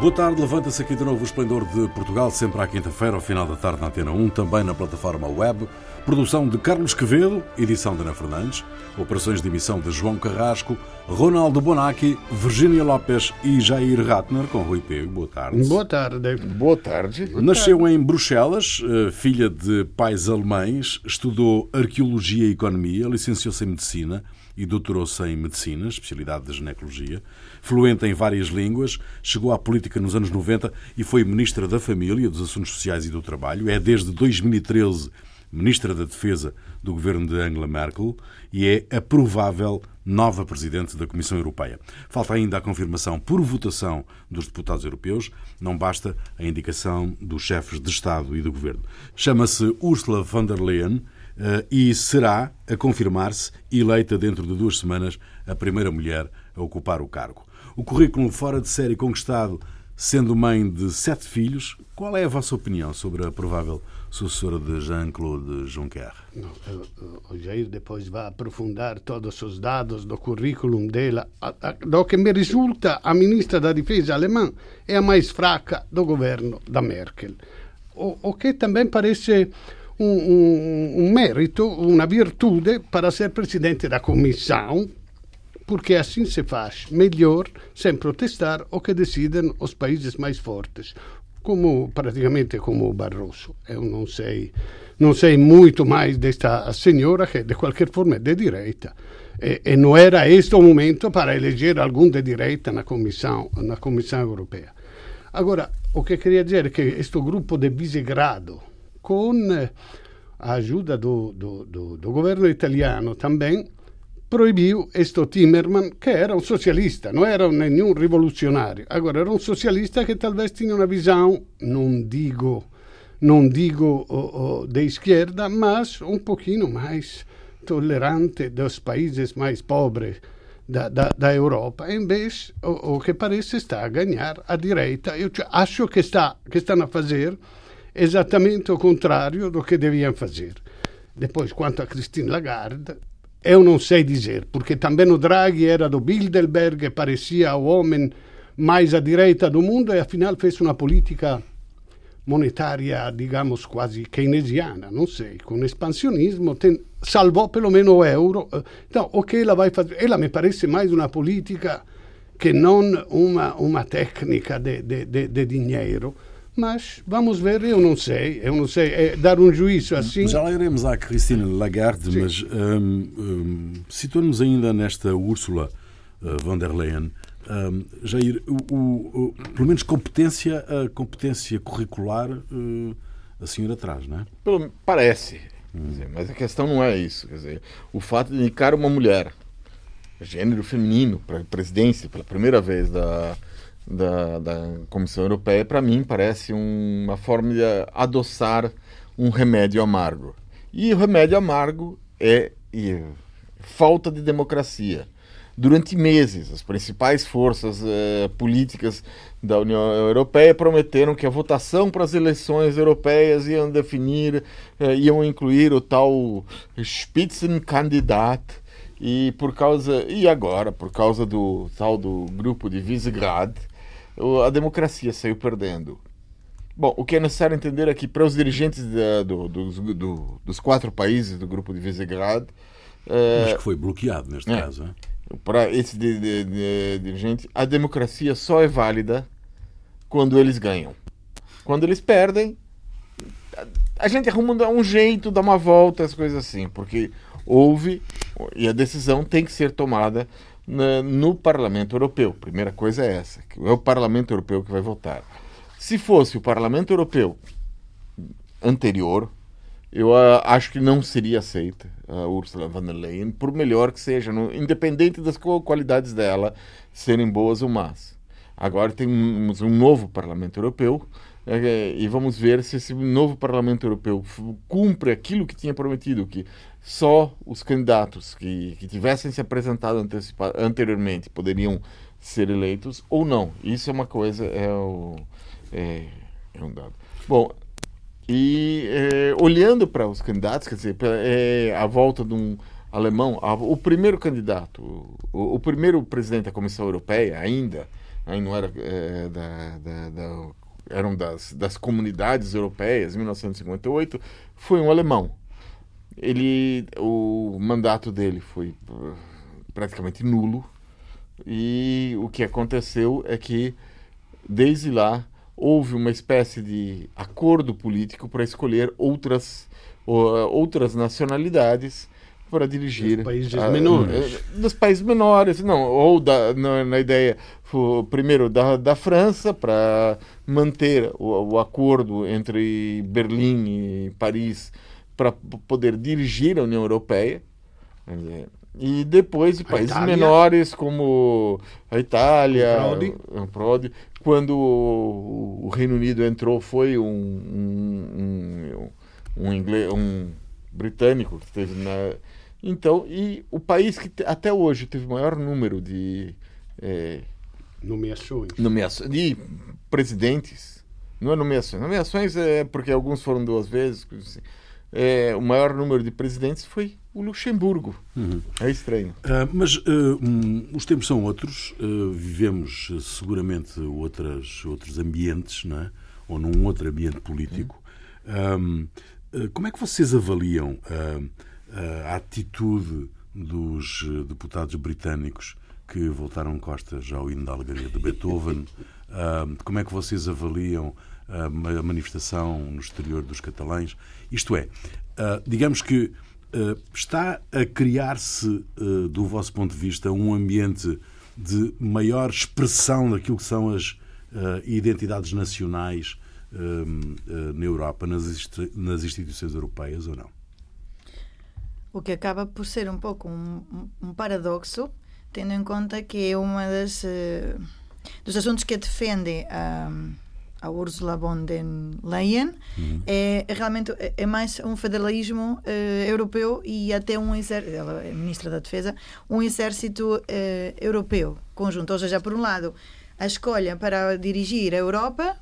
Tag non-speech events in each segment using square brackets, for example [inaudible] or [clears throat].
Boa tarde, levanta-se aqui de novo o Esplendor de Portugal, sempre à quinta-feira, ao final da tarde na Antena 1, também na plataforma web. Produção de Carlos Quevedo, edição de Ana Fernandes, operações de emissão de João Carrasco, Ronaldo Bonacci, Virgínia Lopes e Jair Ratner, com Rui Pego. Boa tarde. Boa tarde. Boa tarde. Nasceu em Bruxelas, eh, filha de pais alemães, estudou Arqueologia e Economia, licenciou-se em Medicina e doutorou-se em Medicina, especialidade de Ginecologia. Fluente em várias línguas, chegou à política nos anos 90 e foi Ministra da Família, dos Assuntos Sociais e do Trabalho. É desde 2013 Ministra da Defesa do governo de Angela Merkel e é a provável nova Presidente da Comissão Europeia. Falta ainda a confirmação por votação dos deputados europeus, não basta a indicação dos chefes de Estado e do governo. Chama-se Ursula von der Leyen eh, e será, a confirmar-se, eleita dentro de duas semanas a primeira mulher a ocupar o cargo. O currículo fora de série conquistado, sendo mãe de sete filhos, qual é a vossa opinião sobre a provável sucessora de Jean-Claude Juncker? o Jair depois vai aprofundar todos os dados do currículo dela. Do que me resulta, a ministra da Defesa alemã é a mais fraca do governo da Merkel. O, o que também parece um mérito, uma virtude para ser presidente da comissão, porque assim se faz melhor sem protestar o que decidem os países mais fortes, como praticamente como Barroso. Eu não sei, não sei muito mais desta senhora que de qualquer forma é de direita. E, e não era este o momento para eleger algum de direita na comissão, na comissão europeia. Agora, o que queria dizer é que este grupo de Visegrado, com a ajuda do, do, do, do governo italiano também, proibiu este Timerman, que era um socialista, não era nenhum revolucionário. Agora, era um socialista que talvez tinha uma visão, não digo, não digo oh, oh, de esquerda, mas um pouquinho mais tolerante dos países mais pobres da, da, da Europa. Em vez, o, o, que parece está a ganhar a direita. Eu acho que, está, que estão a fazer exatamente o contrário do que deviam fazer. Depois, quanto a Christine Lagarde, eu não sei dizer, porque também o Draghi era do Bilderberg parecia o homem mais à direita do mundo e afinal fez uma política monetária, digamos, quase keynesiana, não sei, com expansionismo, tem, salvou pelo menos o euro. Então, o que ela vai fazer? Ela me parece mais uma política que não uma, uma técnica de, de, de, de dinheiro. Mas vamos ver, eu não sei, eu não sei, é dar um juízo assim. Já lá iremos à Cristina Lagarde, Sim. mas um, um, situando-nos ainda nesta Úrsula uh, von der Leyen, um, Jair, o, o, o, pelo menos competência, a competência curricular uh, a senhora traz, não é? Pelo, parece, hum. dizer, mas a questão não é isso. Quer dizer, o fato de indicar uma mulher, gênero feminino, para a presidência pela primeira vez da da, da Comissão Europeia, para mim, parece um, uma forma de adoçar um remédio amargo. E o remédio amargo é e, falta de democracia. Durante meses, as principais forças eh, políticas da União Europeia prometeram que a votação para as eleições europeias iam definir, eh, iam incluir o tal Spitzenkandidat, e por causa e agora por causa do tal do grupo de Visegrad a democracia saiu perdendo. Bom, o que é necessário entender é que para os dirigentes de, do, do, do, dos quatro países do grupo de Visegrad. Mas que foi bloqueado neste é, caso. É? Para esses de, de, de, dirigentes, a democracia só é válida quando eles ganham. Quando eles perdem, a gente arruma um jeito, dá uma volta, as coisas assim, porque houve e a decisão tem que ser tomada na, no Parlamento Europeu. Primeira coisa é essa, é o Parlamento Europeu que vai votar. Se fosse o Parlamento Europeu anterior, eu uh, acho que não seria aceita a Ursula von der Leyen, por melhor que seja, no, independente das qualidades dela serem boas ou más. Agora temos um novo Parlamento Europeu é, e vamos ver se esse novo Parlamento Europeu cumpre aquilo que tinha prometido, que só os candidatos que, que tivessem se apresentado anteriormente poderiam ser eleitos ou não. Isso é uma coisa, é, o, é, é um dado. Bom, e é, olhando para os candidatos, quer dizer, é, a volta de um alemão, a, o primeiro candidato, o, o, primeiro presidente da Comissão Europeia ainda, aí não era é, da, da, da, eram das, das comunidades europeias, em 1958, foi um alemão. Ele, o mandato dele foi uh, praticamente nulo. E o que aconteceu é que desde lá houve uma espécie de acordo político para escolher outras outras nacionalidades para dirigir dos países a, menores. eh, dos países menores. Não ou da, na, na ideia primeiro da, da França para manter o, o, acordo entre Berlim e Paris para poder dirigir a União Europeia e depois de países Itália. menores como a Itália, o Prodi. Quando o Reino Unido entrou, foi um, um, um, um, inglês, um britânico que esteve na. Então, e o país que até hoje teve o maior número de é, nomeações. nomeações de presidentes, não é nomeações, nomeações é porque alguns foram duas vezes, assim. É, o maior número de presidentes foi o Luxemburgo. Uhum. É estranho. Uh, mas uh, um, os tempos são outros. Uh, vivemos seguramente outras, outros ambientes, não é? ou num outro ambiente político. Uhum. como é que vocês avaliam a atitude dos deputados britânicos que voltaram costas ao hino da alegria de Beethoven? como é que vocês avaliam a manifestação no exterior dos catalães? Isto é, digamos que Uh, está a criar-se, uh, do vosso ponto de vista, um ambiente de maior expressão daquilo que são as identidades nacionais na Europa, nas, instituições europeias ou não? O que acaba por ser um pouco um, um paradoxo, tendo em conta que é uma das dos assuntos que defende a a Ursula von der Leyen, uhum. é, é, realmente é mais um federalismo uh, europeu e até um exército, ela é ministra da Defesa, um exército uh, europeu conjunto. Ou seja, por um lado, a escolha para dirigir a Europa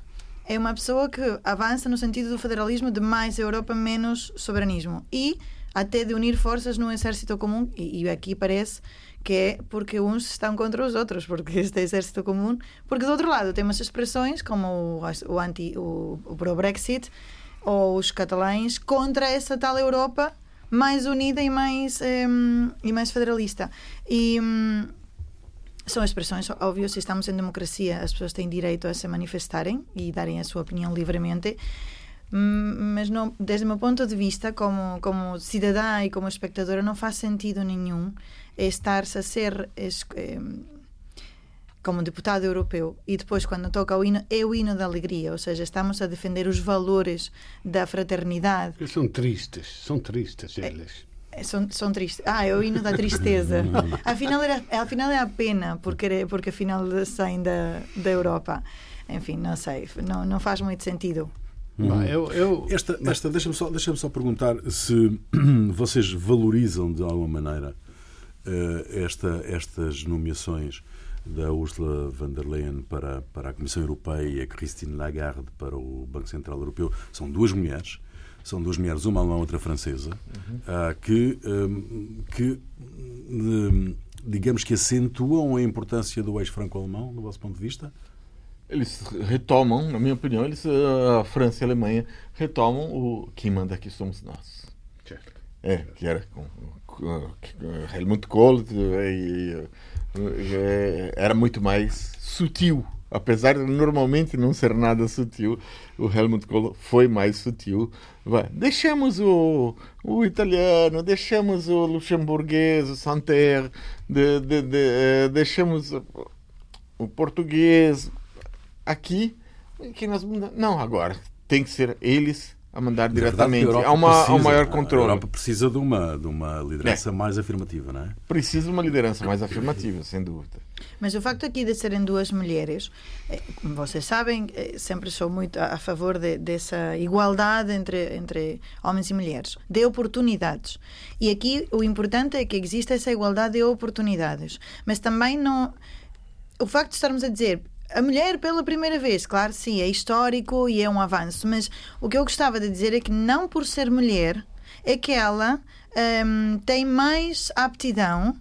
é uma pessoa que avança no sentido do federalismo de mais Europa, menos soberanismo. E até de unir forças num exército comum, e, e aqui parece que é porque uns estão contra os outros, porque este exército comum. Porque do outro lado temos expressões como o, anti, o, o pro-Brexit ou os catalães contra essa tal Europa mais unida e mais, um, e mais federalista. E um, são expressões, óbvio, se estamos em democracia, as pessoas têm direito a se manifestarem e darem a sua opinião livremente mas não, desde o meu ponto de vista, como, como cidadã e como espectadora, não faz sentido nenhum estar-se a ser eh, como deputado europeu e depois quando toca o hino é o hino da alegria, ou seja, estamos a defender os valores da fraternidade. Eles são tristes, são tristes é, eles. É, são, são tristes. Ah, é o hino da tristeza. [laughs] afinal, era, afinal é a pena, porque, porque afinal saem da, da Europa. Enfim, não sei, não, não faz muito sentido. Uhum. Eu, eu... Esta, esta deixa-me só, deixa só perguntar se [clears throat] vocês valorizam de alguma maneira uh, esta, estas nomeações da Ursula von der Leyen para, para a Comissão Europeia e a Christine Lagarde para o Banco Central Europeu. São duas mulheres, são duas mulheres, uma alemã, outra francesa, uhum. uh, que, um, que um, digamos que acentuam a importância do ex-franco-alemão, do vosso ponto de vista? Eles retomam, na minha opinião, eles, a França e a Alemanha retomam o quem manda aqui somos nós. Certo. É, que era com, com Helmut Kohl e, e, era muito mais sutil. Apesar de normalmente não ser nada sutil, o Helmut Kohl foi mais sutil. Vai, deixamos o, o italiano, deixamos o luxemburguês, o Santerre, de, de, de, eh, deixamos o português, aqui que nós não agora tem que ser eles a mandar diretamente. Há uma precisa, um maior controle. A Europa precisa de uma, de uma liderança é. mais afirmativa, não é? Precisa de uma liderança mais afirmativa, sem dúvida. Mas o facto aqui de serem duas mulheres, eh, como vocês sabem, eh, sempre sou muito a favor de, dessa igualdade entre, entre homens e mulheres, de oportunidades. E aqui o importante é que exista essa igualdade de oportunidades. Mas também não. O facto de estarmos a dizer a mulher pela primeira vez, claro, sim, é histórico e é um avanço, mas o que eu gostava de dizer é que não por ser mulher é que ela um, tem mais aptidão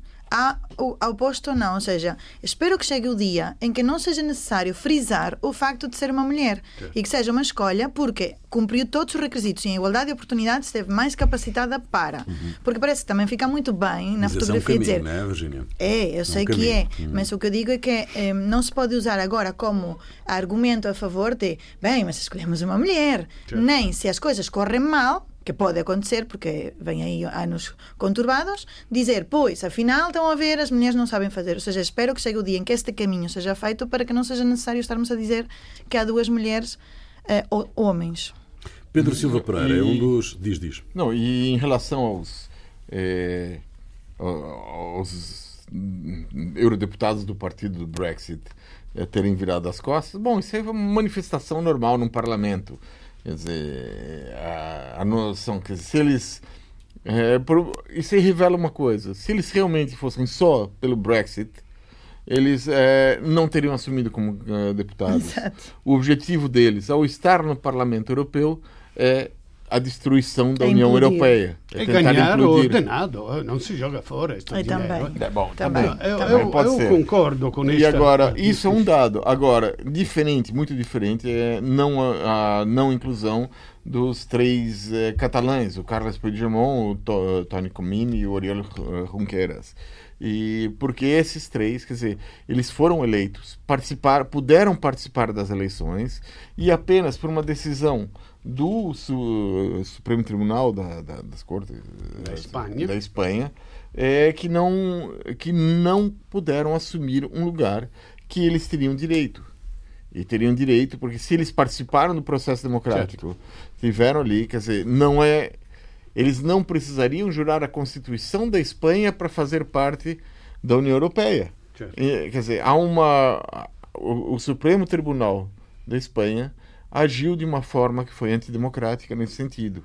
o ao oposto não. Ou seja, espero que chegue o dia em que não seja necessário frisar o facto de ser uma mulher e que seja uma escolha porque cumpriu todos os requisitos e em igualdade de oportunidades esteve mais capacitada para. Porque parece que também fica muito bem na Mas esse é um fotografia caminho, dizer não é, Virginia? é, eu sei um que é, caminho. Hum. mas o que eu digo é que eh, não se pode usar agora como argumento a favor de, bem, mas escolhemos uma mulher, nem se as coisas correm mal, que pode acontecer porque vem aí anos conturbados, dizer, pois, afinal estão a ver, as mulheres não sabem fazer. Ou seja, espero que chegue o dia em que este caminho seja feito para que não seja necessário estarmos a dizer que há duas mulheres eh, ou- homens. Pedro Silva Pereira é um dos. Diz, diz. Não, e em relação aos, eh, aos eurodeputados do partido do Brexit eh, terem virado as costas, bom, isso é uma manifestação normal num parlamento. Quer dizer, a, a noção que se eles. eh, por- revela uma coisa: se eles realmente fossem só pelo Brexit, eles eh, não teriam assumido como eh, deputados. Exato. O objetivo deles, ao estar no Parlamento Europeu, é a destruição da É União implodir. Europeia. É tentar ganhar o implodir. ordenado, eh, não se joga fora. Este E dinheiro, também. É bom, Também. também. Eu, também eu- pode eu ser. concordo com E esta- agora, isso é um dado. Agora, diferente, muito diferente, é não a, a não inclusão dos três eh, catalães, o Carles Puigdemont, o To- Toni Comín e o Oriol eh, Junqueras. E porque esses três, quer dizer, eles foram eleitos, participar, puderam participar das eleições e apenas por uma decisão do Su- Supremo Tribunal da, da- das Cortes eh, Da Espanha. da Espanha é que não que não puderam assumir um lugar que eles teriam direito e teriam direito porque se eles participaram do processo democrático tiveram ali quer dizer não é eles não precisariam jurar a Constituição da Espanha para fazer parte da União Europeia Certo. E, quer dizer há uma o, o Supremo Tribunal da Espanha agiu de uma forma que foi antidemocrática nesse sentido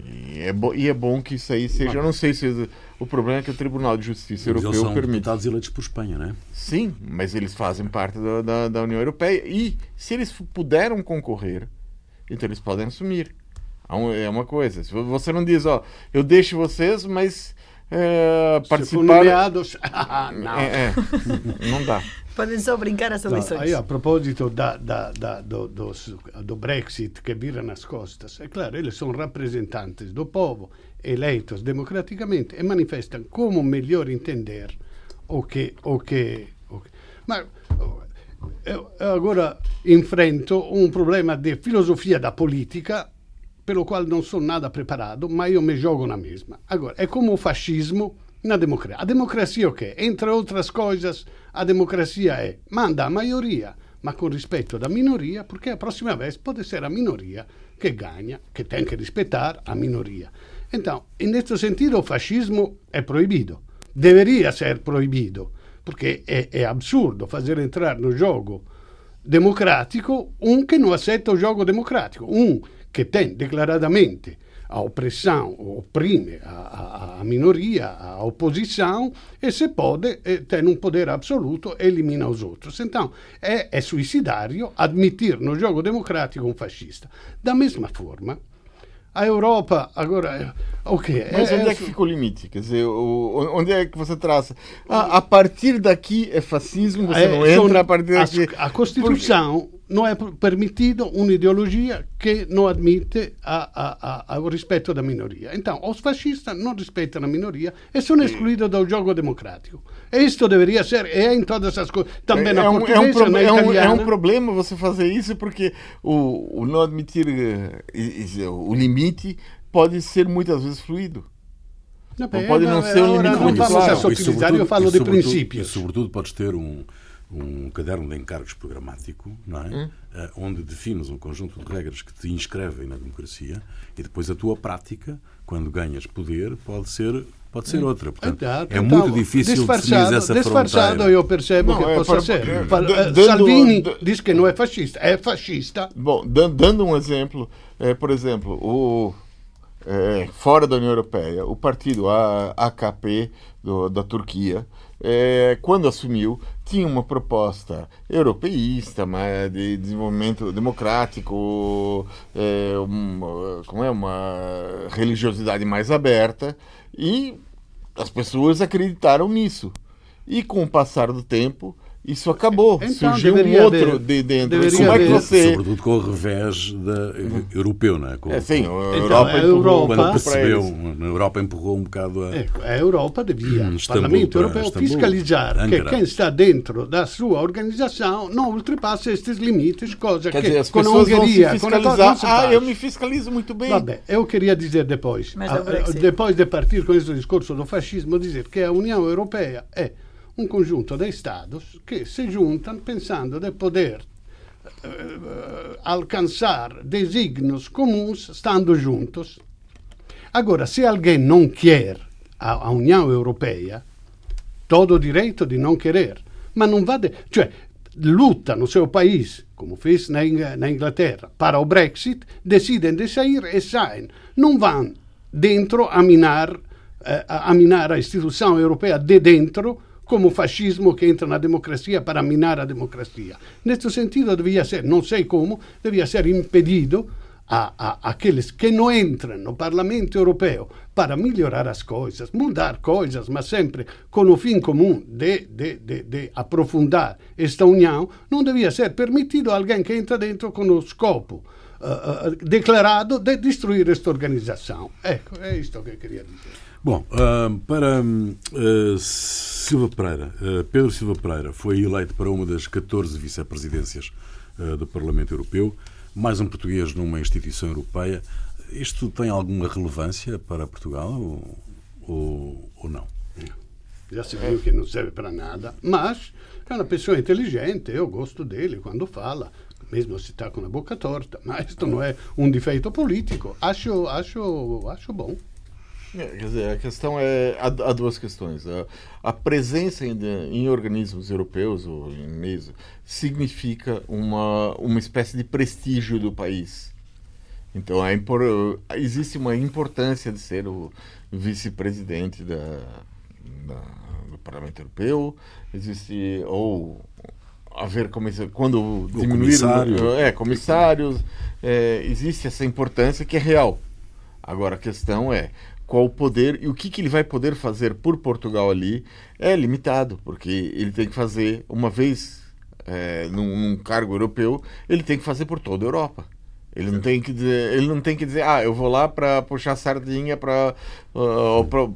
e é, bo- e é bom que isso aí seja. Eu não sei se o- problema é que o Tribunal de Justiça Eles Europeu são permite. deputados eleitos por Espanha, não é? Sim, mas eles fazem parte da, da, da União Europeia. E se eles puderam concorrer, então eles podem assumir. Um- É uma coisa. Se você não diz, ó, eu deixo vocês, mas é, Se for participar. nomeados, [laughs] ah, não. É, é, não dá. Podem só brincar as eleições. aí, a propósito da, da, da, do, dos- do Brexit que vira nas costas, é claro, eles são representantes do povo eleitos democraticamente e manifestam como melhor entender o que. O que, o que. Mas eu agora enfrento um problema de filosofia da política pelo qual não sou nada preparado, mas io mi gioco na mesma. Agora, é como o fascismo na democracia. A democracia é o quê? Entre outras coisas, a democracia é manda a maioria, ma com rispetto da minoria, porque a próxima vez pode ser a minoria que ganha, que tem que respeitar a minoria. Então, nesse sentido, o fascismo é proibido. Deveria ser proibido, porque é, é absurdo fazer entrar no jogo democrático um que não aceita o jogo democrático, um que tem declaradamente a opressão, oprime a, a, a minoria, a oposição, e se pode, eh, tem um poder absoluto, elimina os outros. Então, é, suicidário admitir no jogo democrático um fascista. Da mesma forma, a Europa agora, o que Mas onde é que fica o limite? Quer dizer, o- onde é que você traça? Ah, a partir daqui é fascismo, você É, não entra a partir daqui. A Costituição não é permitido un'ideologia que não admite a, a, o rispetto da minoria. Então, os fascistas não respeitam a minoria e sono escluídos do jogo democrático. Isto deveria ser, é em todas as coisas, também na é, um, é, um na é, um, é um problema você fazer isso porque o, o não admitir eh, o limite pode ser muitas vezes fluido. Vabbè, pode não ser um limite não muito claro. a E sotilizzare, io falo e di sobretudo- princípios. E sobretudo podes ter um, um caderno de encargos programático, não é? Hum. Eh, onde defines um conjunto de regras que te inscrevem na democracia e depois a tua prática, quando ganhas poder, pode ser, pode ser outra. Portanto, Exato. é Então, muito difícil definir disfarçado, essa disfarçado fronteira. eu percebo Não, que é possa para- ser. é, eh, dando- Salvini diz que não é fascista, é fascista. Bom, dan- dando um exemplo, eh, por exemplo, o, eh, fora da União Europeia, o partido AKP do- da Turquia, eh, quando assumiu, tinha uma proposta europeísta, mas de desenvolvimento democrático, um, como é, uma religiosidade mais aberta e as pessoas acreditaram nisso. E com o passar do tempo, isso acabou. Então, Surgiu um outro haver- de dentro. deveria Como é que você. Sobretudo com o revés da, europeu, não é? Com, É, sim, a Então, Europa a empurrou Europa- quando percebeu, na Europa empurrou um bocado a. Ecco, a Europa devia, Hum, o Parlamento para Europeu, Istambul, fiscalizar que Ankara. quem está dentro da sua organização não ultrapassa estes limites, coisa Quer que dizer, as com a pessoas vão se Hungria, com a Ah, eu me fiscalizo muito bem. Vabbè, eu queria dizer depois, Mas do Brexit. depois de partir com esse discurso do fascismo, dizer que a União Europeia é um conjunto de Estados que se juntam pensando de poder eh, alcançar desígnios comuns estando juntos. Agora, se alguém não quer a, a União Europeia, todo o direito de não querer, mas não vai. De, cioè, luta no seu país, como fez na, na Inglaterra, para o Brexit, decidem de sair e saem. Não vão dentro a minar, eh, a minar a instituição europeia de dentro, como o fascismo que entra na democracia para minar a democracia. Neste sentido, devia ser, não sei como, devia ser impedido a, a, aqueles que não entram no Parlamento Europeu para melhorar as coisas, mudar coisas, mas sempre com o fim comum de, de, de, de aprofundar esta união, não devia ser permitido a alguém que entra dentro com o scopo eh, eh, declarado de destruir esta organização. Ecco, é isto que eu queria dizer. Bom, para ah, Silva Pereira, ah, Pedro Silva Pereira foi eleito para uma das 14 vice-presidências ah, do Parlamento Europeu, mais um português numa instituição europeia. Isto tem alguma relevância para Portugal ou, ou, ou não? Já se viu que não serve para nada, mas é uma pessoa inteligente, eu gosto dele quando fala, mesmo se está com a boca torta, mas isto não é um defeito político. Acho, acho, acho bom. É, quer dizer, a questão é. Há, há duas questões. A, a presença em, em organismos europeus ou em meios significa uma, uma espécie de prestígio do país. Então é impor, existe uma importância de ser o vice-presidente da, da- do Parlamento Europeu, existe ou haver comissão, quando diminuir comissário. é comissários, é, existe essa importância que é real. Agora a questão é qual o poder e o que, que ele vai poder fazer por Portugal ali é limitado, porque ele tem que fazer uma vez é, num, num cargo europeu, ele tem que fazer por toda a Europa. Ele não tem que dizer, ele não tem que dizer, ah, eu vou lá para puxar sardinha para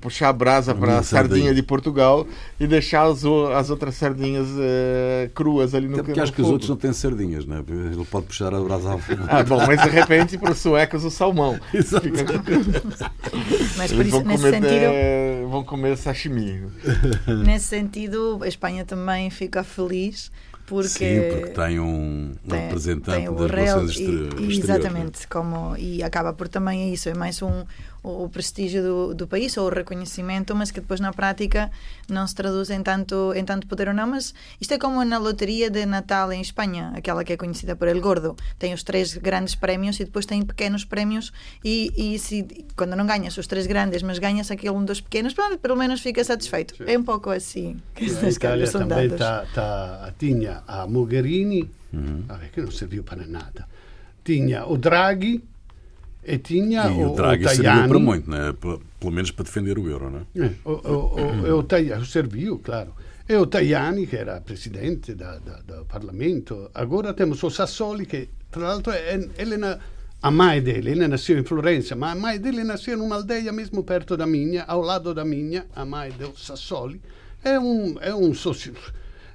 puxar a brasa para sardinha sardinha. de Portugal e deixar as, as outras sardinhas eh, cruas ali no Até porque acho que os outros não têm sardinhas, não é? Ele pode puxar a brasa ao fogo. Ah, bom, mas de repente para os suecos o salmão. [laughs] Exato. [laughs] Mas por Eles isso, vão nesse comer, sentido, eh, vão comer sashimi. nesse sentido, a Espanha também fica feliz porque, Sim, porque tem um, tem- representante tem das relações exter- exteriores. exatamente como e acaba por também é isso é mais um o prestígio do, do país ou o reconhecimento mas que depois na prática não se traduz em tanto em tanto poder ou não. Mas isto é como na loteria de Natal em Espanha aquela que é conhecida por El Gordo. Tem os três grandes prémios e depois tem pequenos prémios e, e se quando não ganhas os três grandes mas ganhas aquele um dos pequenos pronto, pelo menos fica satisfeito. É um pouco assim. Que A estas Itália são também dadas tá, tá, tinha a Mogherini, Uhum. que não serviu para nada. Tinha o Draghi e tinha E o, o Draghi o serviu para muito, né? Pelo, menos para defender o euro, não é? O, o, o, o Tajani, serviu, claro. E o Tajani, que era presidente da, da, do Parlamento. Agora temos o Sassoli, che tra l'altro è, ele na, a mãe dele, ele nasceu em Florença, mas a mãe dele nasceu numa aldeia mesmo perto da minha, ao lado da minha, a mãe do Sassoli. É um, é um socio,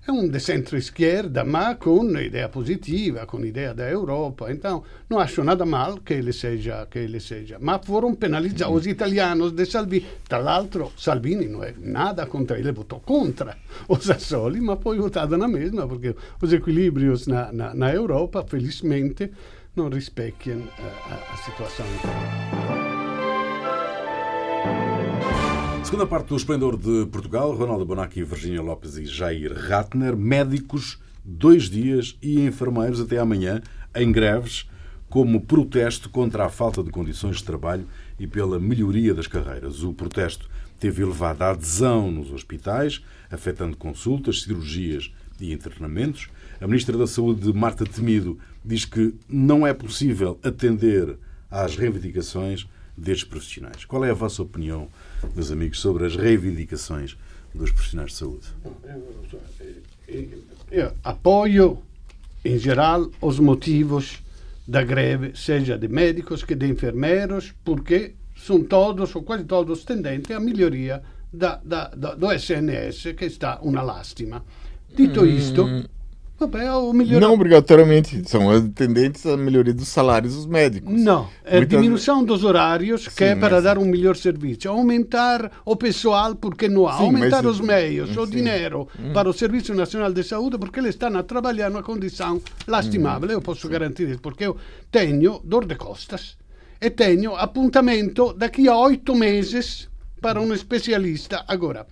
é um centro-esquerda, mas com ideia positiva, com ideia da Europa. Então, não acho nada mal que ele seja, que ele seja. Mas foram penalizados os italianos de Salvini. Tra l'altro, Salvini não é nada contra ele, votou contra [laughs] o Sassoli, mas foi votado na mesma, porque os equilíbrios na, na, na Europa, felizmente, não rispecchiano eh, a, a situação italiana. Segunda parte do Esplendor de Portugal, Ronaldo Bonacci, Virgínia Lopes e Jair Ratner, médicos, dois dias e enfermeiros até amanhã, em greves, como protesto contra a falta de condições de trabalho e pela melhoria das carreiras. O protesto teve elevada adesão nos hospitais, afetando consultas, cirurgias e internamentos. A Ministra da Saúde, Marta Temido, diz que não é possível atender às reivindicações destes profissionais. Qual é a vossa opinião, meus amigos, sobre as reivindicações dos profissionais de saúde? Eu apoio, em geral, os motivos da greve, seja de médicos que de enfermeiros, porque são todos ou quase todos tendentes à melhoria da, da, da, do SNS, que está uma lástima. Dito isto, é o. Não obrigatoriamente, são tendentes à melhoria dos salários dos médicos. Não, é Muitas- diminuição dos horários que Sim, é para mas- dar um melhor serviço. Aumentar o pessoal, porque não há. Sim, Aumentar mas- os meios, o sim. dinheiro para o Serviço Nacional de Saúde, porque eles estão a trabalhar numa condição lastimável. Eu posso garantir isso, porque eu tenho dor de costas e tenho appuntamento daqui a oito meses para um especialista. Agora,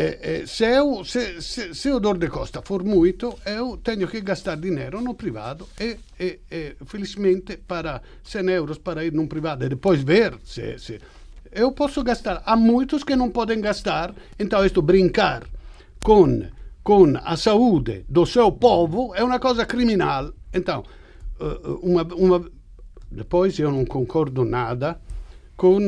eh, eh, se, eu, se, se, se o dor de costa for muito, eu tenho que gastar dinheiro no privado e, e, e felizmente para 100 euros para ir num privado e depois ver se, se eu posso gastar. Há muitos que não podem gastar, então isto brincar com, com a saúde do seu povo é uma coisa criminal. Então, eh, uma, uma, depois eu não concordo nada com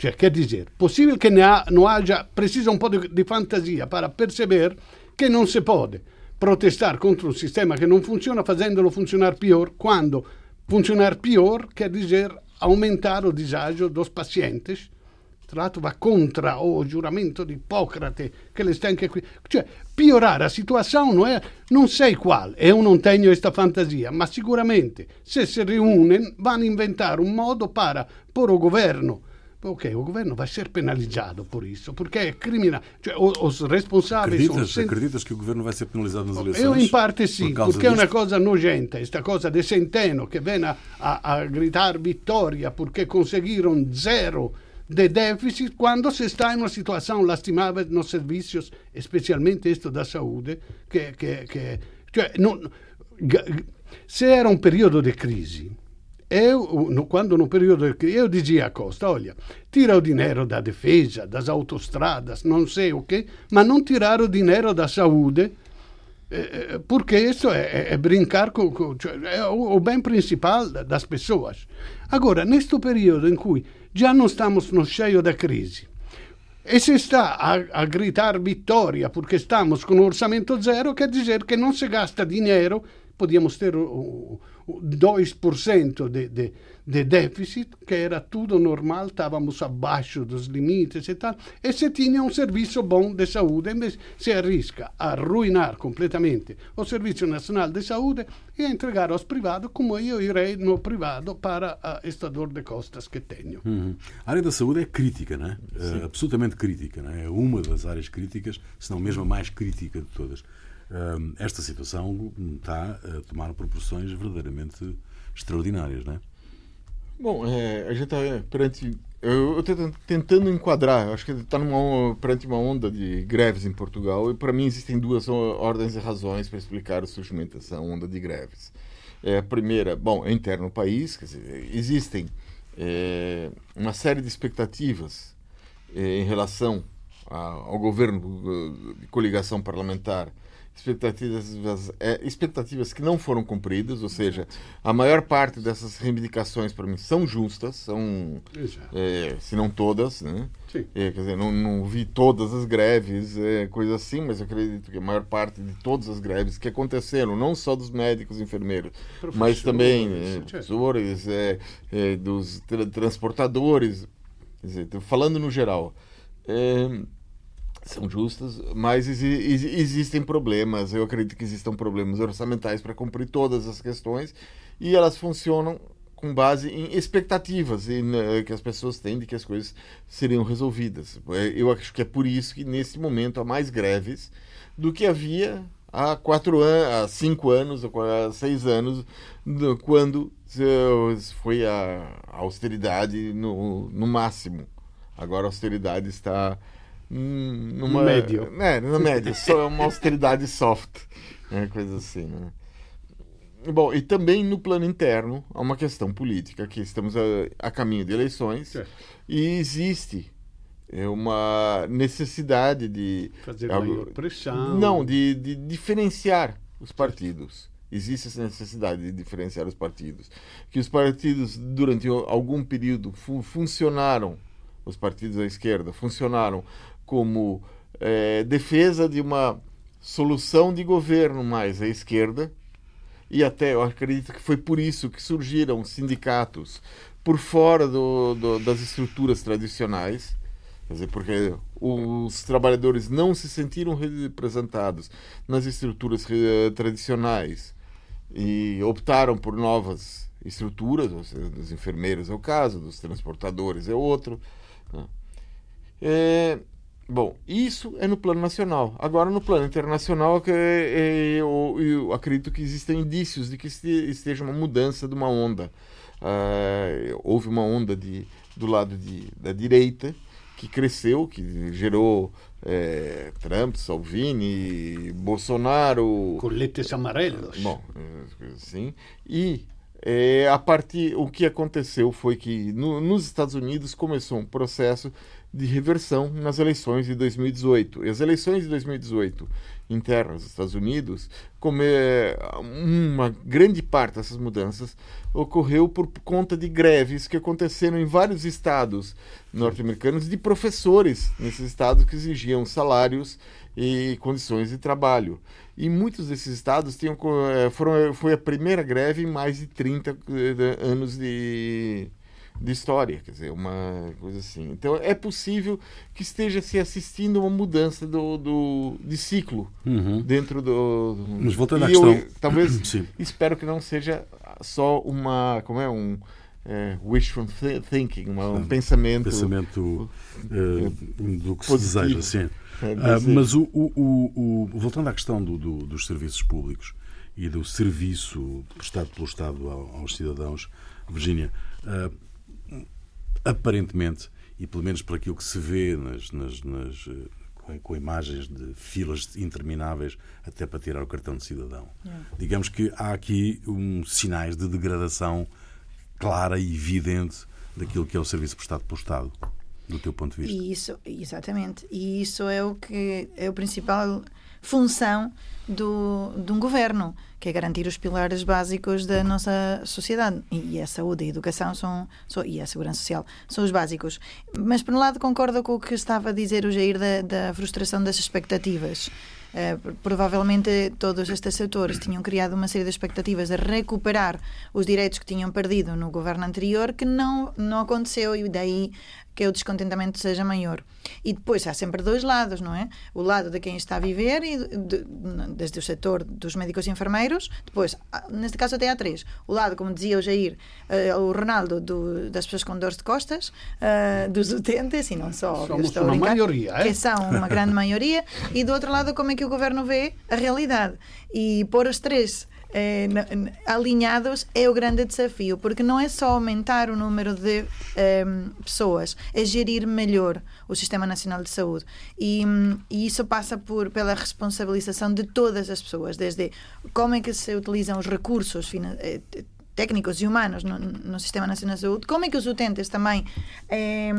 cioè, quer dizer, possível que não haja, precisa um pouco de, de fantasia para perceber que não se pode protestar contra um sistema que não funciona fazendo-lo funcionar pior, quando funcionar pior quer dizer aumentar o deságio dos pacientes. Tra l'altro va contra o giuramento di Ippocrate che le sta anche qui. Cioè, piorare la situazione non è, non sei qual, e io non tengo questa fantasia, ma sicuramente se si riunen vanno a inventare un modo para por o governo Ok, o governo vai ser penalizado por isso, porque é criminal. Cioè, os responsáveis são Acreditas, sempre- acreditas que o governo vai ser penalizado nas eleições? eu, in parte sì, por è una disto? cosa nojenta, questa cosa di Centeno che viene a, a, a gridare vittoria perché conseguirono zero di deficit quando si sta in una situazione lastimabile nei servizi, e specialmente questo da salute, che, che, che- cioè, se era un periodo di crisi, eu, quando no período eu dizia a Costa, olha, tira o dinheiro da defesa, das autostradas, não sei o quê, mas não tirar o dinheiro da saúde, eh, eh, porque isso é, é- é brincar com, com é o, o bem principal da- das pessoas. Agora, neste período em que já não estamos no cheio da crise, e se está a, a gritar vitória porque estamos com um orçamento zero, quer dizer que não se gasta dinheiro, podíamos ter o 2% de, de, de déficit, que era tudo normal, estávamos abaixo dos limites e tal, e se tinha um serviço bom de saúde, invece se arrisca a arruinar completamente o Serviço Nacional de Saúde e a entregar aos privados, como eu irei no privado para a esta dor de costas que tenho. Uhum. A área da saúde é crítica, não é? Eh, absolutamente crítica, não é? É uma das áreas críticas, se não mesmo a mais crítica de todas. Esta situação está a tomar proporções verdadeiramente extraordinárias, não é? Bom, é, a gente está perante. Eu estou tentando enquadrar, acho que está perante uma onda de greves em Portugal, e para mim existem duas ordens e razões para explicar o surgimento dessa onda de greves. É, a primeira, bom, é interno ao país, dizer, existem é, uma série de expectativas é, em relação ao governo uh, de coligação parlamentar expectativas, é, expectativas que não foram cumpridas, ou seja, a maior parte dessas reivindicações para mim são justas, são, é, se não todas, né? Sim. É, quer dizer, não, não vi todas as greves, é, coisa assim, mas eu acredito que a maior parte de todas as greves que aconteceram, não só dos médicos e enfermeiros, mas também é, Professores, professores, é, é, dos tra- transportadores, quer dizer, falando no geral. É, são justas, mas exi- exi- existem problemas. Eu acredito que existam problemas orçamentais para cumprir todas as questões e elas funcionam com base em expectativas né, que as pessoas têm de que as coisas seriam resolvidas. É, Eu acho que é por isso que nesse momento há mais greves do que havia há quatro anos, há cinco anos, há seis anos, do- quando foi a austeridade no, no máximo. Agora a austeridade está numa médio. É, no médio, só uma austeridade soft, né, coisa assim, né? Bom, e também no plano interno há uma questão política, que estamos a, a caminho de eleições e existe é, uma necessidade de Fazer maior pressão. não, de, de diferenciar os partidos. existe essa necessidade de diferenciar os partidos. Que os partidos, durante algum período, fu funcionaram, os partidos da esquerda, funcionaram como é, defesa de uma solução de governo mais à esquerda, e até eu acredito que foi por isso que surgiram sindicatos por fora do, do, das estruturas tradicionais, quer dizer, porque os trabalhadores não se sentiram representados nas estruturas tradicionais e optaram por novas estruturas, dos enfermeiros é o caso, dos transportadores é outro. Né? É, Bom, isso é no plano nacional. Agora, no plano internacional, é, eu, eu acredito que existem indícios de que esteja uma mudança de uma onda. Uh, houve uma onda de, do lado de, da direita que cresceu, que gerou é, Trump, Salvini, Bolsonaro. Coletes amarelos. Bom, sim. E é, a partir o que aconteceu foi que no, nos Estados Unidos começou um processo de reversão nas eleições de 2018. E as eleições de 2018 internas dos Estados Unidos, como é, uma grande parte dessas mudanças ocorreu por conta de greves que aconteceram em vários estados norte-americanos de professores nesses estados que exigiam salários e condições de trabalho. E muitos desses estados tinham, é, foram, foi a primeira greve em mais de 30 eh, anos de, de história, quer dizer, uma coisa assim. Então é possível que esteja se assistindo uma mudança do, do de ciclo uhum. dentro do. Mas voltando à questão, eu, talvez [clears throat] Sim. espero que não seja só uma, como é um é, wishful thinking, uma, um pensamento, pensamento uh, do que positivo. se deseja, sim. É, uh, mas o, o, o, voltando à questão do, do, dos serviços públicos e do serviço prestado pelo Estado aos cidadãos, Virgínia, uh, aparentemente, e pelo menos por aquilo que se vê nas, nas, nas com, com, imagens de filas intermináveis até para tirar o cartão de cidadão. É. Digamos que há aqui um, sinais de degradação clara e evidente daquilo que é o serviço prestado pelo Estado, do teu ponto de vista. E isso, exatamente. E isso é o que é a principal função do, de um governo, que é garantir os pilares básicos da nossa sociedade. E a saúde e a educação são, são, e a segurança social são os básicos. Mas, por um lado, concordo com o que estava a dizer o Jair da, da frustração das expectativas. Uh, provavelmente todos estes setores tinham criado uma série de expectativas de recuperar os direitos que tinham perdido no governo anterior, que não, não aconteceu, e daí que o descontentamento seja maior. E depois há sempre dois lados, não é? O lado de quem está a viver, e de, desde o setor dos médicos e enfermeiros, depois, neste caso até há três. O lado, como dizia o Jair, uh, o Ronaldo, do, das pessoas com dores de costas, uh, dos utentes, e não só, Somos uma maioria, é? que são uma grande maioria, e do outro lado, como é que o governo vê a realidade. E pôr os três eh, alinhados é o grande desafio, porque não é só aumentar o número de eh, pessoas, é gerir melhor o Sistema Nacional de Saúde. E, e, isso passa por, pela responsabilização de todas as pessoas, desde como é que se utilizam os recursos eh, técnicos e humanos no, no, Sistema Nacional de Saúde, como é que os utentes também eh,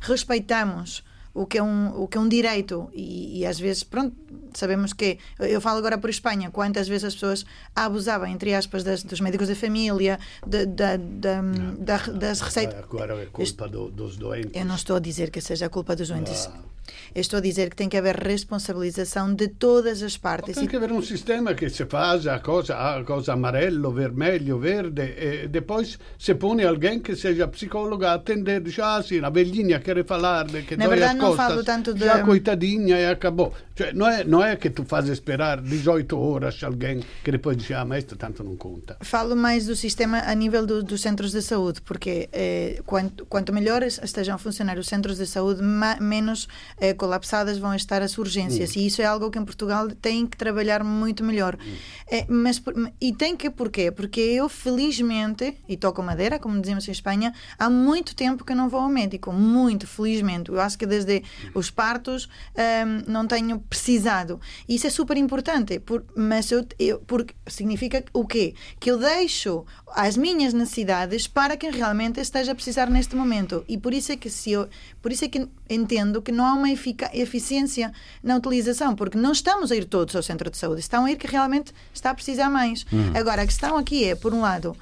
respeitamos o que é um, o que é um direito e, e, às vezes, pronto, sabemos que eu falo agora por Espanha, quantas vezes as pessoas abusavam, entre aspas, das, dos médicos da família, de, de, de, das receitas. Agora é culpa do, dos doentes. Eu não estou a dizer que seja a culpa dos doentes. Ah. Eu estou a dizer que tem que haver responsabilização de todas as partes. Tem que haver um sistema que se faz a coisa, a coisa amarelo, vermelho, verde, e depois se põe alguém que seja psicólogo a atender, diz, ah, sim, a velhinha quer falar que Na verdade, costas, falo tanto de... já coitadinha e acabou. Cioè, não, é, que tu fazes esperar 18 horas alguém que depois diz, ah, mas isto tanto não conta. Falo mais do sistema a nível do, dos centros de saúde, porque eh, quanto, quanto melhor estejam a funcionar os centros de saúde, menos eh, colapsadas vão estar as urgências. Hum. E isso é algo que em Portugal tem que trabalhar muito melhor. Hum. É, mas, e tem que porquê? Porque eu, felizmente, e toco madeira, como dizemos em Espanha, há muito tempo que não vou ao médico. Muito, felizmente. Eu acho que desde os partos um, não tenho precisado. E isso é super importante. Por, mas eu, eu, porque significa o quê? Que eu deixo as minhas necessidades para quem realmente esteja a precisar neste momento. E por isso é que se eu, por isso é que entendo que não há uma eficiência na utilização, porque não estamos a ir todos ao centro de saúde, estão a ir que realmente está a precisar mais. Hum. Agora, a questão aqui é, por um lado,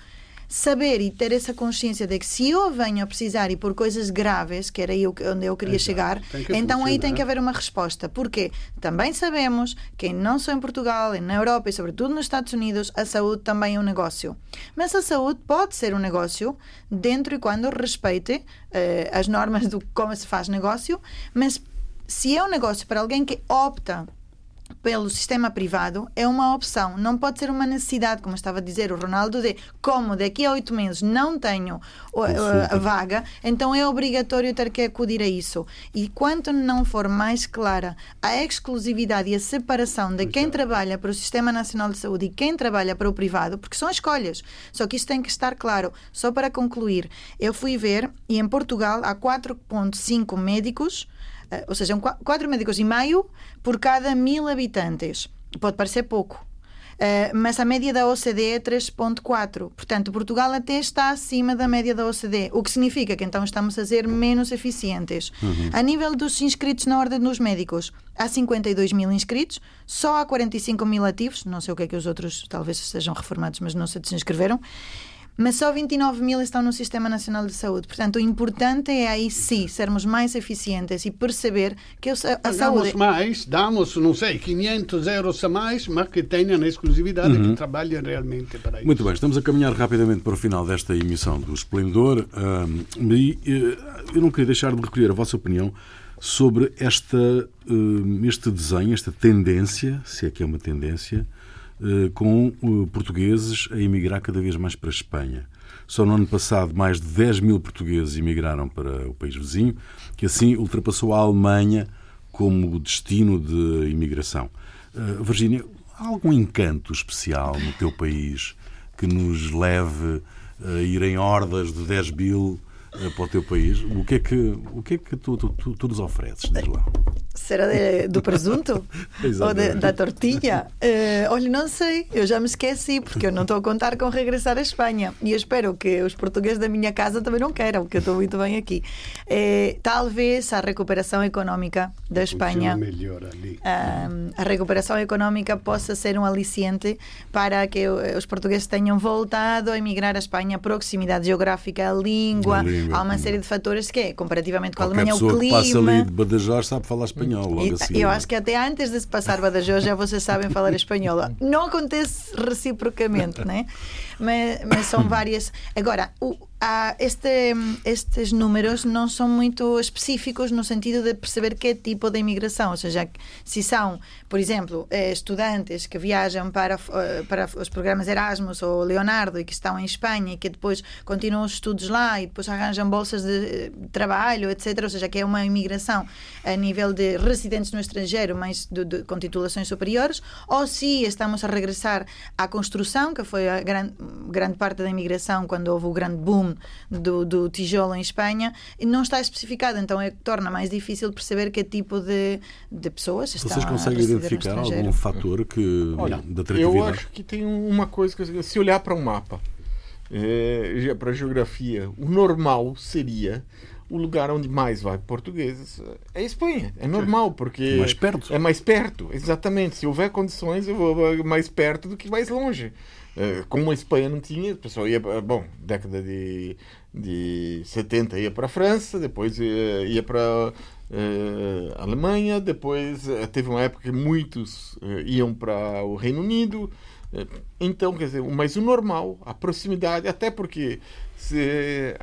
saber e ter essa consciência de que se eu venho a precisar e por coisas graves, que era aí onde eu queria Exato. chegar, que então aí tem que haver uma resposta. Porque também sabemos que não só em Portugal, na Europa e sobretudo nos Estados Unidos, a saúde também é um negócio. Mas a saúde pode ser um negócio dentro e quando respeite eh, as normas do como se faz negócio, mas se é um negócio para alguém que opta pelo sistema privado é uma opção, não pode ser uma necessidade, como estava a dizer o Ronaldo, de como daqui a oito meses não tenho a, vaga, então é obrigatório ter que acudir a isso. E quanto não for mais clara a exclusividade e a separação de quem trabalha para o Sistema Nacional de Saúde e quem trabalha para o privado, porque são escolhas, só que isso tem que estar claro. Só para concluir, eu fui ver e em Portugal há 4,5 médicos ou seja, um, quatro médicos e meio por cada mil habitantes. Pode parecer pouco. Uh, mas a média da OCDE é 3,4. Portanto, Portugal até está acima da média da OCDE, o que significa que então estamos a ser menos eficientes. Uhum. A nível dos inscritos na Ordem dos Médicos, há 52 mil inscritos, só há 45 mil ativos. Não sei o que é que os outros talvez sejam reformados, mas não se inscreveram mas só 29 mil estão no Sistema Nacional de Saúde. Portanto, o importante é aí sim sermos mais eficientes e perceber que a, a saúde. Damos mais, damos, não sei, 500 euros a mais, mas que tenham exclusividade, uhum. que trabalhem realmente para isso. Muito bem, estamos a caminhar rapidamente para o final desta emissão do Esplendor. Um, e eh, eu não queria deixar de recolher a vossa opinião sobre esta, este desenho, esta tendência, se é que é uma tendência, eh, com eh, portugueses a emigrar cada vez mais para a Espanha. Só no ano passado, mais de 10 mil portugueses emigraram para o país vizinho, que assim ultrapassou a Alemanha como destino de imigração. Uh, Virgínia, há algum encanto especial no teu país que nos leve a ir em hordas de 10 mil para o teu país? O que é que, o que, é que tu, tu, tu, nos ofereces? Diz lá. Será de, do presunto? [laughs] Ou de, da tortilha? Uh, olha, não sei, eu já me esqueci, porque eu não estou a contar com regressar à Espanha. E eu espero que os portugueses da minha casa também não queiram, porque eu estou muito bem aqui. Uh, talvez a recuperação económica da Espanha. Uh, a recuperação económica possa ser um aliciente para que os portugueses tenham voltado a emigrar à Espanha, proximidade geográfica, a língua, a língua há uma série de fatores que é, comparativamente com a Alemanha, o clima. que passa ali de Badajoz sabe falar espanhol logo assim. Eu acho que até antes de se passar Badajoz já vocês sabem falar espanhol. Não acontece reciprocamente, né? mas, mas são [laughs] várias. Agora, o, há este, estes números não são muito específicos no sentido de perceber que tipo de imigração, ou seja, se são, por exemplo, eh, estudantes que viajam para, eh, para os programas Erasmus ou Leonardo e que estão em Espanha e que depois continuam os estudos lá e depois arranjam bolsas de trabalho, etc. Ou seja, que é uma imigração a nível de residentes no estrangeiro, mas de, de, com titulações superiores, ou se estamos a regressar à construção, que foi a grande grande parte da imigração, quando houve o grande boom do, do tijolo em Espanha, não está especificado, então é, torna mais difícil perceber que tipo de, de pessoas Vocês conseguem identificar algum fator que, Olha, da atratividade? Eu acho que tem uma coisa, que se olhar para um mapa, é, para a geografia, o normal seria o lugar onde mais vai portugueses é a Espanha. É normal, porque. Mais perto. É mais perto, exatamente. Se houver condições, eu vou mais perto do que mais longe. Eh, como a Espanha não tinha, o pessoal ia, bom, década de, de 70 ia para a França, depois ia, ia para a uh, Alemanha, depois teve uma época que muitos iam para o Reino Unido. Então, quer dizer, mas o normal, a proximidade, até porque se,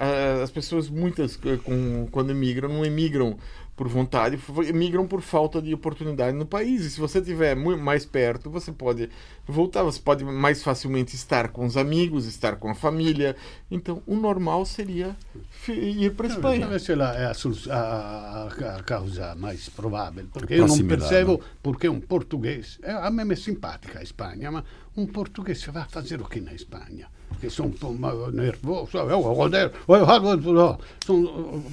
as pessoas, muitas, com, quando emigram, não emigram por vontade, migram por falta de oportunidade no país. E se você estiver mais perto, você pode voltar, você pode mais facilmente estar com os amigos, estar com a família. Então, o normal seria ir para a Espanha. Essa é a, a, a, causa mais provável, porque eu não percebo porque um português, a mim é simpática a Espanha, mas um português vai fazer o que na Espanha? Che sono un po' nervoso, sono,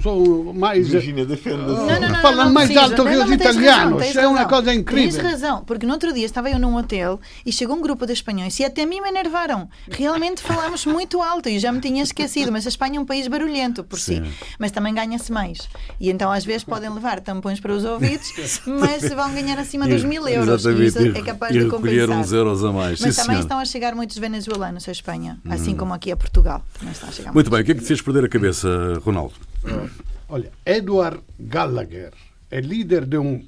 sono mais. Virginia, defenda. Não, não, não, não, mais preciso. alto que Não, os italianos. razão, é uma razão. coisa incrível. Tens razão, porque no outro dia estava eu num hotel e chegou um grupo de espanhóis e até a mim me enervaram. Realmente falámos [laughs] muito alto e já me tinha esquecido, mas a Espanha é um país barulhento por si, mas também ganha-se mais. E então às vezes podem levar tampões para os ouvidos, [laughs] mas vão ganhar acima dos mil euros e isso Exatamente, é capaz e de compensar. uns euros a mais. Mas Sim, também estão a chegar muitos venezuelanos Espanha, assim como aqui a Portugal. A Muito bem, o que é que te fez perder a cabeça, Ronaldo? Olha, Edward Gallagher é líder de um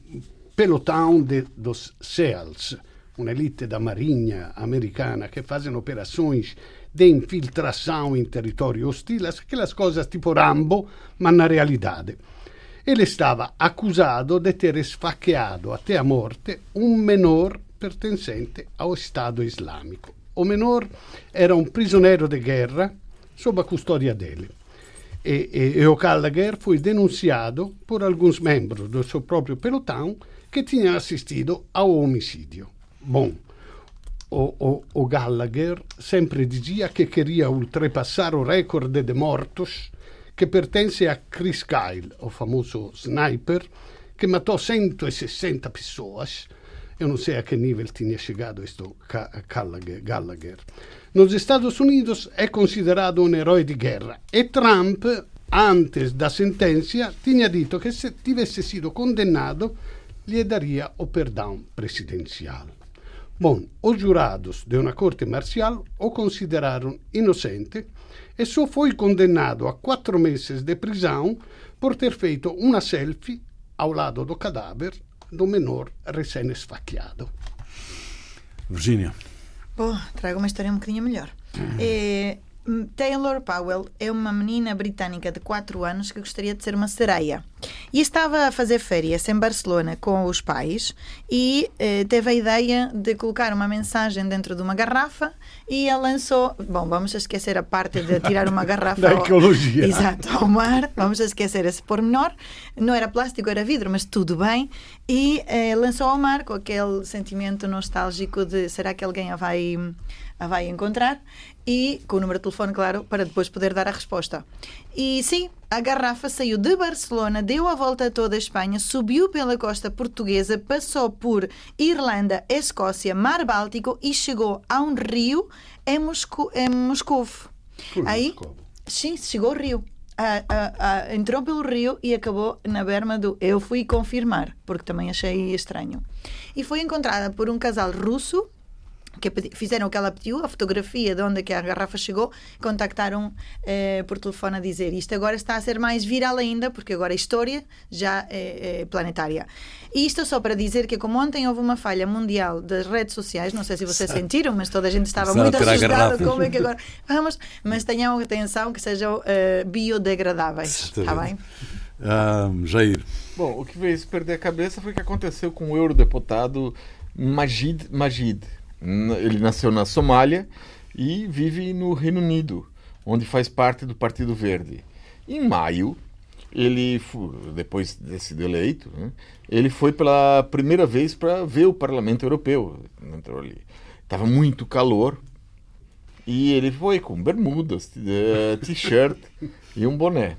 pelotão de, dos SEALs, uma elite da Marinha americana que fazem operações de infiltração em território hostil, aquelas coisas tipo Rambo, mas na realidade. Ele estava acusado de ter esfaqueado até a morte um menor pertencente ao Estado Islâmico. O menor era um prisioneiro de guerra sob a custódia dele. E, e, e o Gallagher foi denunciado por alguns membros do seu próprio pelotão que tinham assistido ao homicídio. Bom, o, o, o Gallagher sempre dizia que queria ultrapassar o recorde de mortos que pertence a Chris Kyle, o famoso sniper, que matou 160 pessoas. Eu não sei a que nível tinha chegado este Gallagher. Nos Estados Unidos é considerado um herói de guerra e Trump, antes da sentença, tinha dito que se tivesse sido condenado, lhe daria o perdão presidencial. Bom, os jurados de uma corte marcial o consideraram inocente e só foi condenado a quatro meses de prisão por ter feito uma selfie ao lado do cadáver do menor recém-esfaqueado. Virgínia. Pô, trago uma história um bocadinho melhor. É, Taylor Powell é uma menina britânica de 4 anos que gostaria de ser uma sereia. E estava a fazer férias em Barcelona com os pais e eh, teve a ideia de colocar uma mensagem dentro de uma garrafa e ela lançou. Bom, vamos esquecer a parte de tirar uma garrafa. [laughs] Da ao- ecologia. Exato, ao mar. Vamos esquecer esse pormenor. Não era plástico, era vidro, mas tudo bem. E eh, lançou ao mar com aquele sentimento nostálgico de será que alguém a vai, a vai encontrar? E com o número de telefone, claro, para depois poder dar a resposta. E sim, a garrafa saiu de Barcelona, deu a volta a toda a Espanha, subiu pela costa portuguesa, passou por Irlanda, Escócia, Mar Báltico e chegou a um rio em, Moscou, em Moscou. Aí, Moscou. sim, chegou ao rio. Ah, ah, ah, entrou pelo rio e acabou na berma do. Eu fui confirmar, porque também achei estranho. E foi encontrada por um casal russo que fizeram o que ela pediu, a fotografia de onde é que a garrafa chegou, contactaram eh, por telefone a dizer isto agora está a ser mais viral ainda, porque agora a história já é, é planetária. E isto só para dizer que como ontem houve uma falha mundial das redes sociais, não sei se vocês sentiram, mas toda a gente estava muito assustada, como é que agora... [laughs] Vamos, mas tenham atenção que sejam eh, biodegradáveis, está Exatamente. bem? Ah, Jair. Bom, o que fez perder a cabeça foi o que aconteceu com o eurodeputado Majid Majid. Ele nasceu na Somália e vive no Reino Unido, onde faz parte do Partido Verde. Em maio, ele, depois de ter sido eleito, né, ele foi pela primeira vez para ver o Parlamento Europeu. Entrou ali. Estava muito calor e ele foi com bermudas, eh, t-shirt e um boné.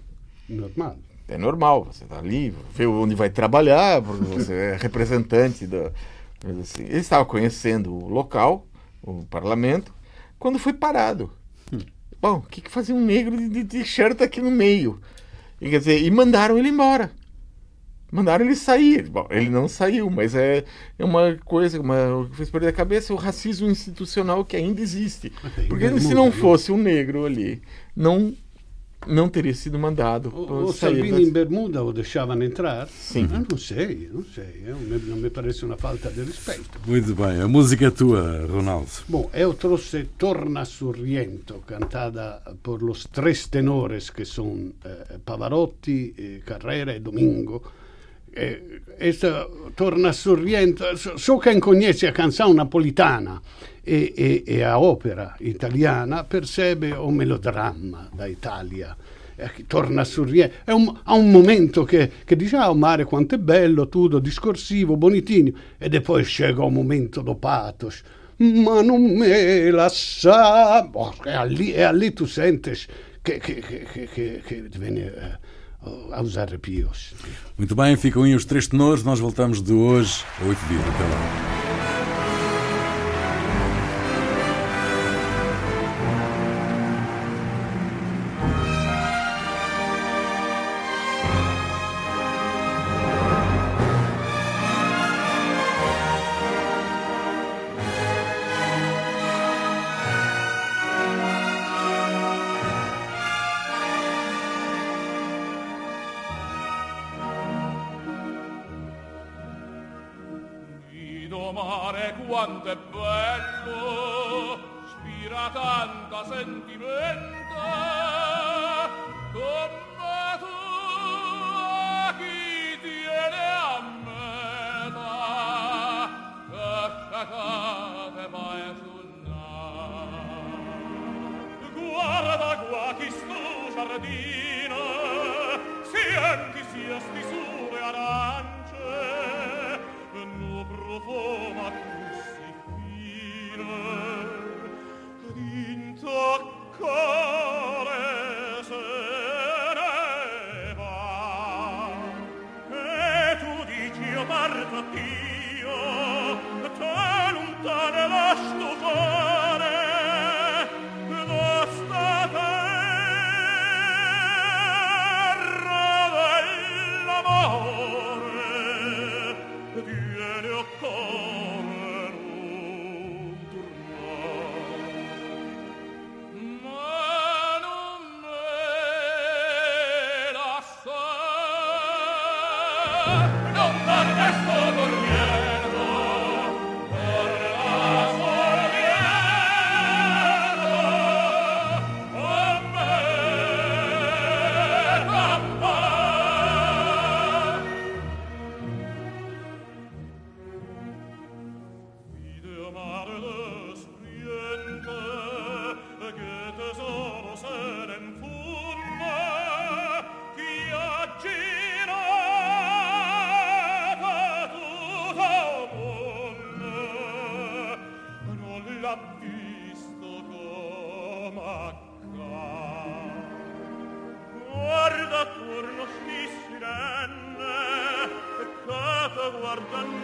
Normal. É normal, você está ali, vê onde vai trabalhar, você é representante da. Mas assim, ele estava conhecendo o local, o parlamento, quando foi parado. Bom, o que, que fazia um negro de, de t-shirt aqui no meio? E, quer dizer, e mandaram ele embora. Mandaram ele sair. Bom, ele não saiu, mas é, é uma coisa, uma, que fez perder a cabeça é o racismo institucional que ainda existe. Porque se não fosse um negro ali, não, não teria sido mandado. O, o Salvini das- in Bermuda o deixavano entrar? Sim. Ah, não sei, não sei. Eu, me- não me parece uma falta de respeito. Muito bem, a música é tua, Ronaldo. Bom, eu trouxe Torna Sorriento, cantada por los tres tenores que são eh, Pavarotti, eh, Carrera e Domingo. Eh, esta Torna Sorriento, so, so quem conhece a canção napolitana e, e, e a ópera italiana percebe o melodrama da Italia. Eh, che Torna Sorriento, è un, ha un momento che, che dice ah, o mare quanto è bello, tutto discorsivo, bonitinho, e poi chega o momento do pathos, ma non me la sa. Oh, e, ali, e ali tu sentes que, que, que, que, que vem uh, aos arrepios. Muito bem, ficam aí os três tenores. Nós voltamos de hoje a oito dias. Até lá. guardano